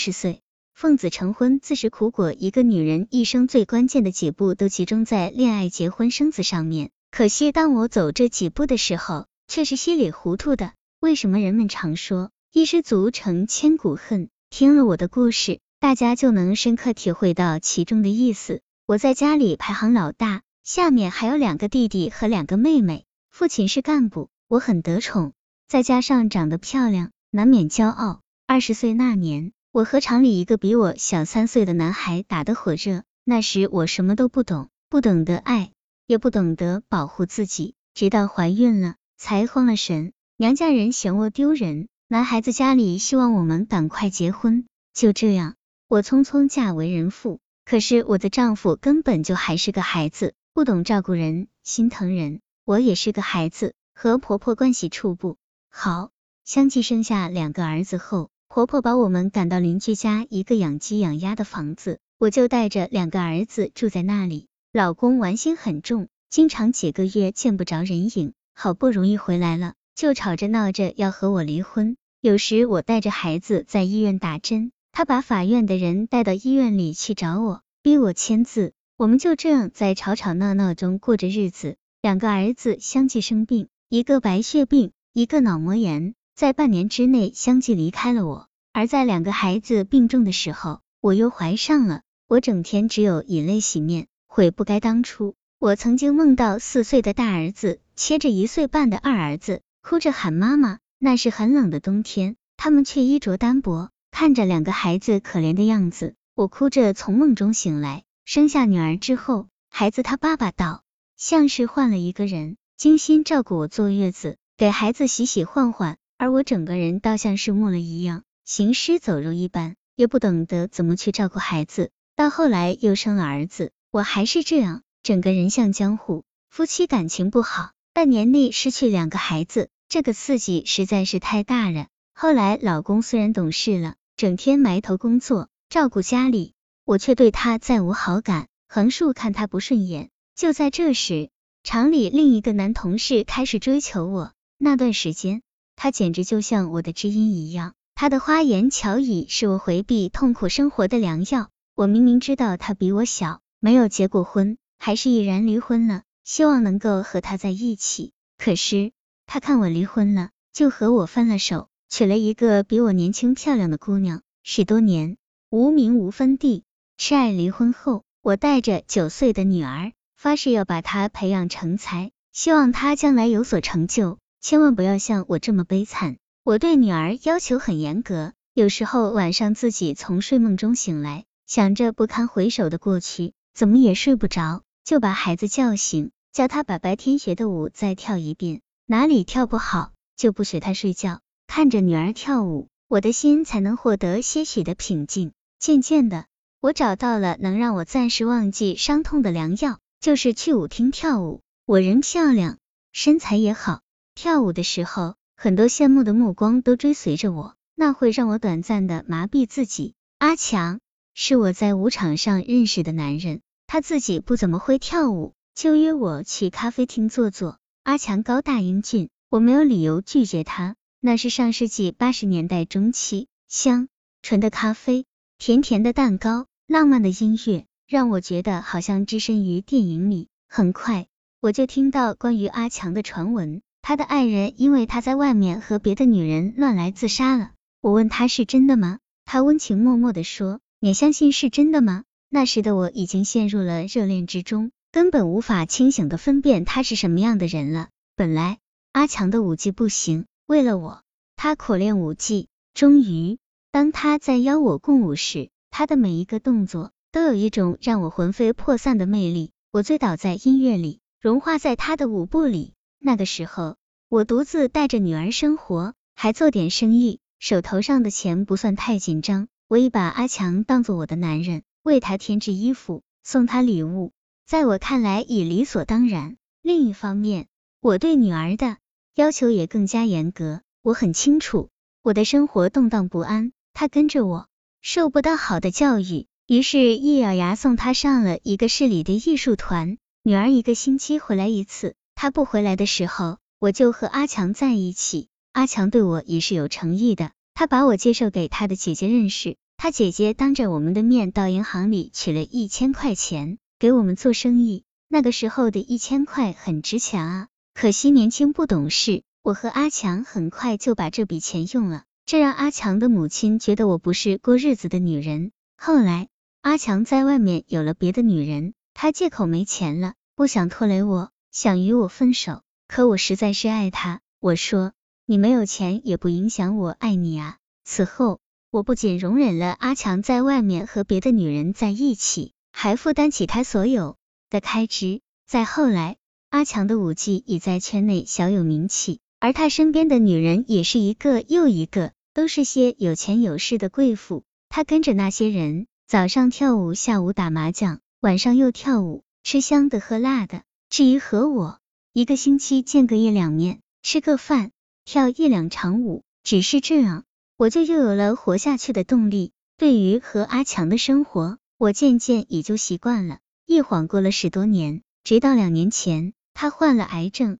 十岁，奉子成婚自食苦果。一个女人一生最关键的几步都集中在恋爱、结婚、生子上面。可惜当我走这几步的时候，却是稀里糊涂的。为什么人们常说一失足成千古恨？听了我的故事，大家就能深刻体会到其中的意思。我在家里排行老大，下面还有两个弟弟和两个妹妹。父亲是干部，我很得宠，再加上长得漂亮，难免骄傲。二十岁那年，我和厂里一个比我小三岁的男孩打得火热。那时我什么都不懂，不懂得爱，也不懂得保护自己，直到怀孕了才慌了神。娘家人嫌我丢人，男孩子家里希望我们赶快结婚。就这样，我匆匆嫁为人妇。可是我的丈夫根本就还是个孩子，不懂照顾人、心疼人。我也是个孩子，和婆婆关系处不好。相继生下两个儿子后，婆婆把我们赶到邻居家一个养鸡养鸭的房子，我就带着两个儿子住在那里。老公玩心很重，经常几个月见不着人影，好不容易回来了，就吵着闹着要和我离婚。有时我带着孩子在医院打针。他把法院的人带到医院里去找我，逼我签字。我们就这样在吵吵闹闹中过着日子。两个儿子相继生病，一个白血病，一个脑膜炎，在半年之内相继离开了我。而在两个孩子病重的时候，我又怀上了。我整天只有以泪洗面，悔不该当初。我曾经梦到四岁的大儿子牵着一岁半的二儿子，哭着喊妈妈。那是很冷的冬天，他们却衣着单薄。看着两个孩子可怜的样子，我哭着从梦中醒来。生下女儿之后，孩子他爸爸道像是换了一个人，精心照顾我坐月子，给孩子洗洗换换，而我整个人倒像是木了一样，行尸走肉一般，也不懂得怎么去照顾孩子。到后来又生了儿子，我还是这样，整个人像江湖。夫妻感情不好，半年内失去两个孩子，这个刺激实在是太大了。后来老公虽然懂事了。整天埋头工作，照顾家里，我却对他再无好感，横竖看他不顺眼。就在这时，厂里另一个男同事开始追求我。那段时间，他简直就像我的知音一样，他的花言巧语是我回避痛苦生活的良药。我明明知道他比我小，没有结过婚，还是毅然离婚了，希望能够和他在一起。可是他看我离婚了，就和我分了手。娶了一个比我年轻漂亮的姑娘，十多年无名无分地，痴爱离婚后，我带着九岁的女儿，发誓要把她培养成才，希望她将来有所成就，千万不要像我这么悲惨。我对女儿要求很严格，有时候晚上自己从睡梦中醒来，想着不堪回首的过去，怎么也睡不着，就把孩子叫醒，叫他把白天学的舞再跳一遍，哪里跳不好就不许他睡觉。看着女儿跳舞，我的心才能获得些许的平静。渐渐的，我找到了能让我暂时忘记伤痛的良药，就是去舞厅跳舞。我人漂亮，身材也好，跳舞的时候，很多羡慕的目光都追随着我，那会让我短暂的麻痹自己。阿强是我在舞场上认识的男人，他自己不怎么会跳舞，就约我去咖啡厅坐坐。阿强高大英俊，我没有理由拒绝他。那是上世纪八十年代中期，香醇的咖啡，甜甜的蛋糕，浪漫的音乐，让我觉得好像置身于电影里。很快，我就听到关于阿强的传闻，他的爱人因为他在外面和别的女人乱来自杀了。我问他是真的吗？他温情脉脉的说：“你相信是真的吗？”那时的我已经陷入了热恋之中，根本无法清醒的分辨他是什么样的人了。本来阿强的舞技不行。为了我，他苦练舞技，终于，当他在邀我共舞时，他的每一个动作都有一种让我魂飞魄散的魅力。我醉倒在音乐里，融化在他的舞步里。那个时候，我独自带着女儿生活，还做点生意，手头上的钱不算太紧张。我已把阿强当做我的男人，为他添置衣服，送他礼物，在我看来已理所当然。另一方面，我对女儿的。要求也更加严格。我很清楚，我的生活动荡不安，他跟着我受不到好的教育，于是，一咬牙送他上了一个市里的艺术团。女儿一个星期回来一次，他不回来的时候，我就和阿强在一起。阿强对我也是有诚意的，他把我介绍给他的姐姐认识，他姐姐当着我们的面到银行里取了一千块钱给我们做生意。那个时候的一千块很值钱啊，可惜年轻不懂事，我和阿强很快就把这笔钱用了，这让阿强的母亲觉得我不是过日子的女人。后来阿强在外面有了别的女人，他借口没钱了，不想拖累我，想与我分手。可我实在是爱他，我说你没有钱也不影响我爱你啊。此后我不仅容忍了阿强在外面和别的女人在一起，还负担起他所有。的开支。再后来，阿强的舞技已在圈内小有名气，而他身边的女人也是一个又一个，都是些有钱有势的贵妇。他跟着那些人，早上跳舞，下午打麻将，晚上又跳舞，吃香的喝辣的。至于和我，一个星期见个一两面，吃个饭，跳一两场舞，只是这样，我就又有了活下去的动力。对于和阿强的生活，我渐渐也就习惯了。一晃过了十多年，直到两年前，他患了癌症，